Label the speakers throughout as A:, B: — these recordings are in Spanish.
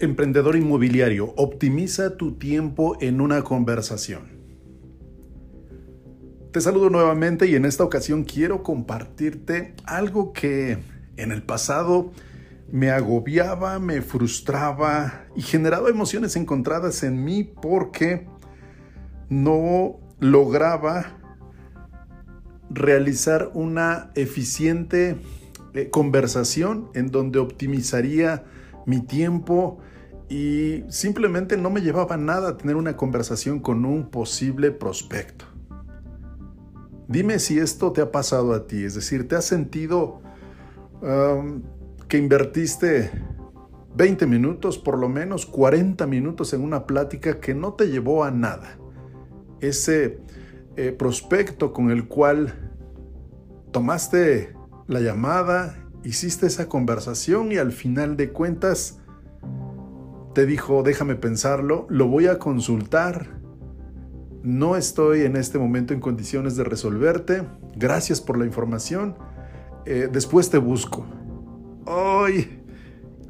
A: Emprendedor inmobiliario, optimiza tu tiempo en una conversación. Te saludo nuevamente y en esta ocasión quiero compartirte algo que en el pasado me agobiaba, me frustraba y generaba emociones encontradas en mí porque no lograba realizar una eficiente eh, conversación en donde optimizaría mi tiempo y simplemente no me llevaba nada a tener una conversación con un posible prospecto. Dime si esto te ha pasado a ti, es decir, ¿te has sentido que invertiste 20 minutos, por lo menos 40 minutos en una plática que no te llevó a nada? Ese eh, prospecto con el cual tomaste la llamada, hiciste esa conversación y al final de cuentas te dijo, déjame pensarlo, lo voy a consultar, no estoy en este momento en condiciones de resolverte, gracias por la información, eh, después te busco. ¡Ay!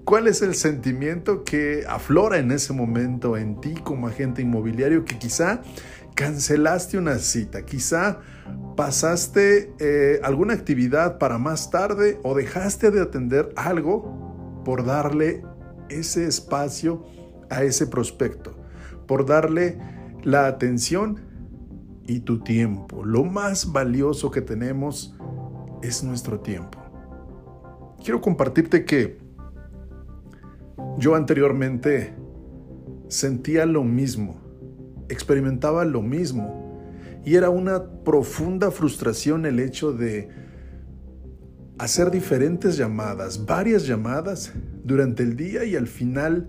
A: ¿Cuál es el sentimiento que aflora en ese momento en ti como agente inmobiliario que quizá cancelaste una cita, quizá pasaste eh, alguna actividad para más tarde o dejaste de atender algo por darle ese espacio a ese prospecto, por darle la atención y tu tiempo. Lo más valioso que tenemos es nuestro tiempo. Quiero compartirte que yo anteriormente sentía lo mismo, experimentaba lo mismo y era una profunda frustración el hecho de hacer diferentes llamadas, varias llamadas durante el día y al final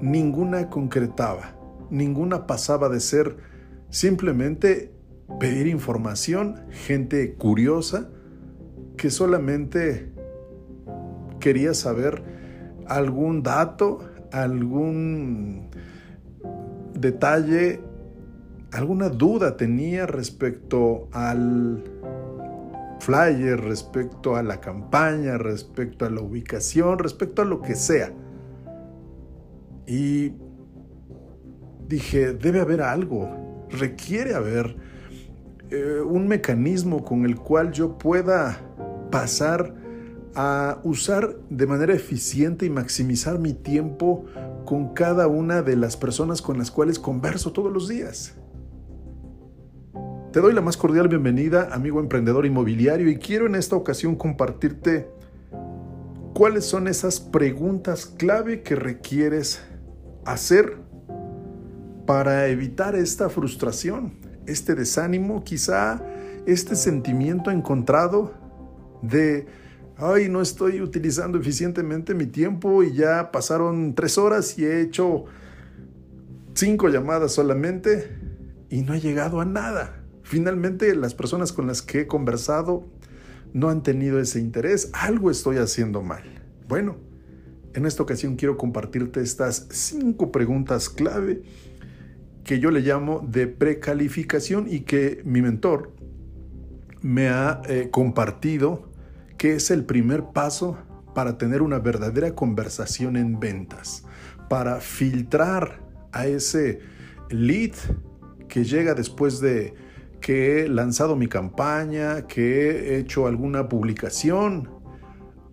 A: ninguna concretaba, ninguna pasaba de ser simplemente pedir información, gente curiosa que solamente quería saber algún dato, algún detalle alguna duda tenía respecto al flyer, respecto a la campaña, respecto a la ubicación, respecto a lo que sea. Y dije, debe haber algo, requiere haber eh, un mecanismo con el cual yo pueda pasar a usar de manera eficiente y maximizar mi tiempo con cada una de las personas con las cuales converso todos los días. Te doy la más cordial bienvenida, amigo emprendedor inmobiliario, y quiero en esta ocasión compartirte cuáles son esas preguntas clave que requieres hacer para evitar esta frustración, este desánimo, quizá este sentimiento encontrado de, ay, no estoy utilizando eficientemente mi tiempo y ya pasaron tres horas y he hecho cinco llamadas solamente y no he llegado a nada. Finalmente, las personas con las que he conversado no han tenido ese interés. Algo estoy haciendo mal. Bueno, en esta ocasión quiero compartirte estas cinco preguntas clave que yo le llamo de precalificación y que mi mentor me ha eh, compartido que es el primer paso para tener una verdadera conversación en ventas, para filtrar a ese lead que llega después de que he lanzado mi campaña, que he hecho alguna publicación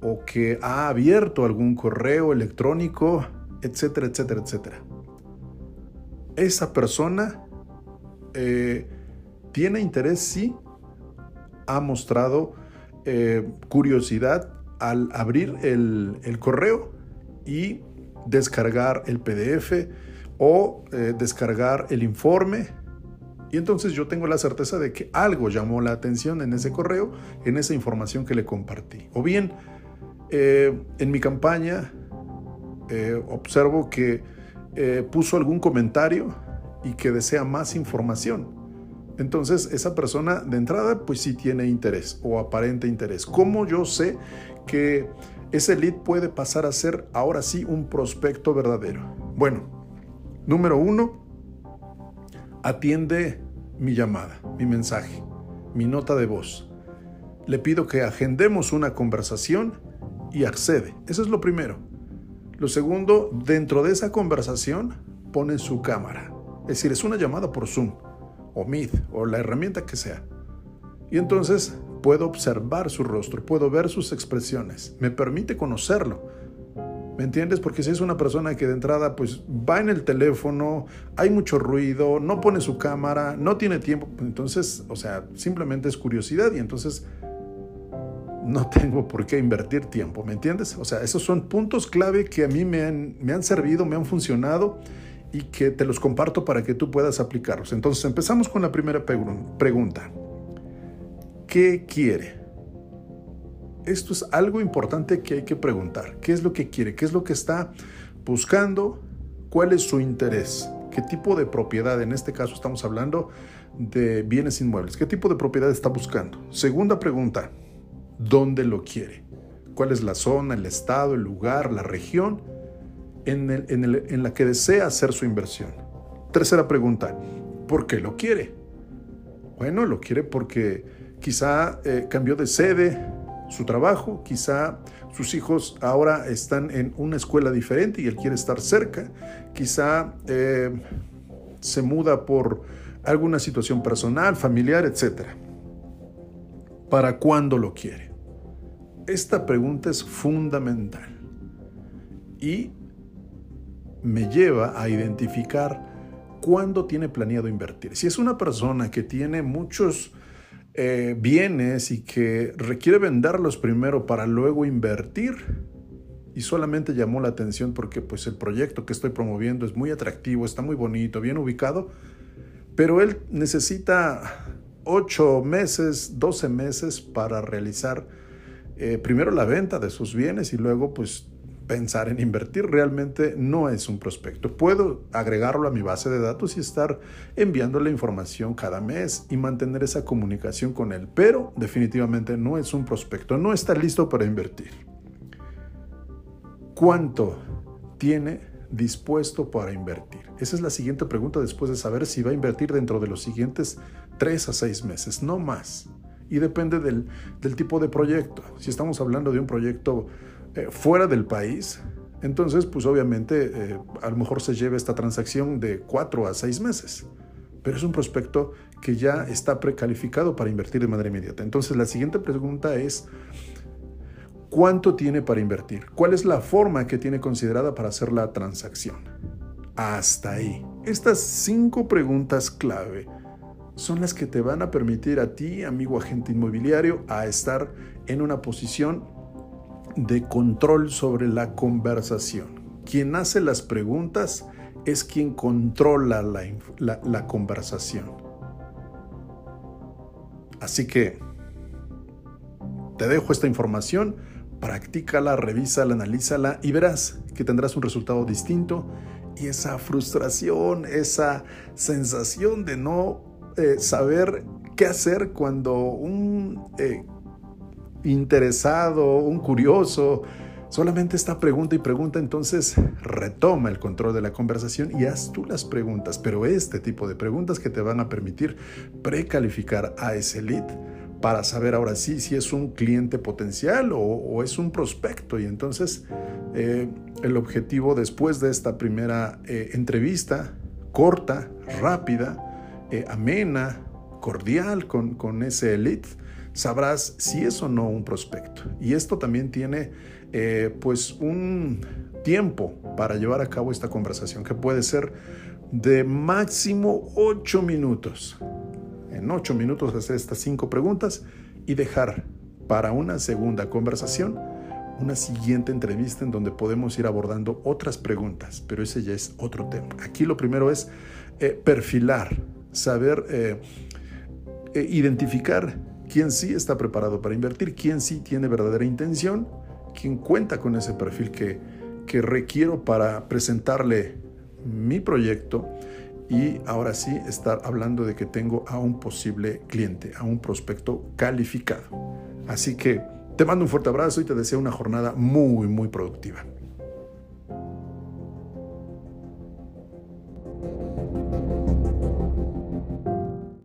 A: o que ha abierto algún correo electrónico, etcétera, etcétera, etcétera. Esa persona eh, tiene interés, sí, ha mostrado eh, curiosidad al abrir el, correo y descargar el PDF o eh, descargar el informe y entonces yo tengo la certeza de que algo llamó la atención en ese correo, en esa información que le compartí. O bien, eh, en mi campaña eh, observo que eh, puso algún comentario y que desea más información. Entonces esa persona de entrada pues sí tiene interés o aparente interés. ¿Cómo yo sé que ese lead puede pasar a ser ahora sí un prospecto verdadero? Bueno, número uno, atiende mi llamada, mi mensaje, mi nota de voz. Le pido que agendemos una conversación y accede. Eso es lo primero. Lo segundo, dentro de esa conversación pone su cámara. Es decir, es una llamada por Zoom o Meet o la herramienta que sea. Y entonces puedo observar su rostro, puedo ver sus expresiones, me permite conocerlo. ¿Me entiendes? Porque si es una persona que de entrada pues va en el teléfono, hay mucho ruido, no pone su cámara, no tiene tiempo, entonces, o sea, simplemente es curiosidad y entonces no tengo por qué invertir tiempo, ¿me entiendes? O sea, esos son puntos clave que a mí me han, me han servido, me han funcionado y que te los comparto para que tú puedas aplicarlos. Entonces empezamos con la primera pregunta. ¿Qué quiere? Esto es algo importante que hay que preguntar. ¿Qué es lo que quiere? ¿Qué es lo que está buscando? ¿Cuál es su interés? ¿Qué tipo de propiedad? En este caso estamos hablando de bienes inmuebles. ¿Qué tipo de propiedad está buscando? Segunda pregunta. ¿Dónde lo quiere? ¿Cuál es la zona, el estado, el lugar, la región en, la que desea hacer su inversión? Tercera pregunta. ¿Por qué lo quiere? Bueno, lo quiere porque quizá eh, cambió de sede su trabajo, quizá sus hijos ahora están en una escuela diferente y él quiere estar cerca, quizá eh, se muda por alguna situación personal, familiar, etc. ¿Para cuándo lo quiere? Esta pregunta es fundamental y me lleva a identificar cuándo tiene planeado invertir. Si es una persona que tiene muchos eh, bienes y que requiere venderlos primero para luego invertir. Y solamente llamó la atención porque pues el proyecto que estoy promoviendo es muy atractivo, está muy bonito, bien ubicado, pero él necesita 8 meses, 12 meses para realizar eh, primero la venta de sus bienes y luego pues pensar en invertir realmente no es un prospecto. Puedo agregarlo a mi base de datos y estar enviándole información cada mes y mantener esa comunicación con él, pero definitivamente no es un prospecto, no está listo para invertir. ¿Cuánto tiene dispuesto para invertir? Esa es la siguiente pregunta después de saber si va a invertir dentro de los siguientes tres a seis meses, no más. Y depende del, del tipo de proyecto. Si estamos hablando de un proyecto eh, fuera del país, entonces pues obviamente eh, a lo mejor se lleva esta transacción de cuatro a seis meses. Pero es un prospecto que ya está precalificado para invertir de manera inmediata. Entonces la siguiente pregunta es, ¿cuánto tiene para invertir? ¿Cuál es la forma que tiene considerada para hacer la transacción? Hasta ahí. Estas cinco preguntas clave son las que te van a permitir a ti, amigo agente inmobiliario, a estar en una posición de control sobre la conversación. Quien hace las preguntas es quien controla la, conversación. Así que te dejo esta información, practícala, revísala, analízala y verás que tendrás un resultado distinto y esa frustración, esa sensación de no eh, saber qué hacer cuando un eh, interesado, un curioso, solamente está pregunta y pregunta, entonces retoma el control de la conversación y haz tú las preguntas, pero este tipo de preguntas que te van a permitir precalificar a ese lead para saber ahora sí si es un cliente potencial o, es un prospecto. Y entonces eh, el objetivo después de esta primera eh, entrevista, corta, rápida, eh, amena, cordial con, con ese lead, sabrás si es o no un prospecto. Y esto también tiene eh, pues un tiempo para llevar a cabo esta conversación que puede ser de máximo 8 minutos. En 8 minutos hacer estas 5 preguntas y dejar para una segunda conversación una siguiente entrevista en donde podemos ir abordando otras preguntas, pero ese ya es otro tema. Aquí lo primero es eh, perfilar, saber eh, identificar quién sí está preparado para invertir, quién sí tiene verdadera intención, quién cuenta con ese perfil que, que requiero para presentarle mi proyecto y ahora sí estar hablando de que tengo a un posible cliente, a un prospecto calificado. Así que te mando un fuerte abrazo y te deseo una jornada muy, muy productiva.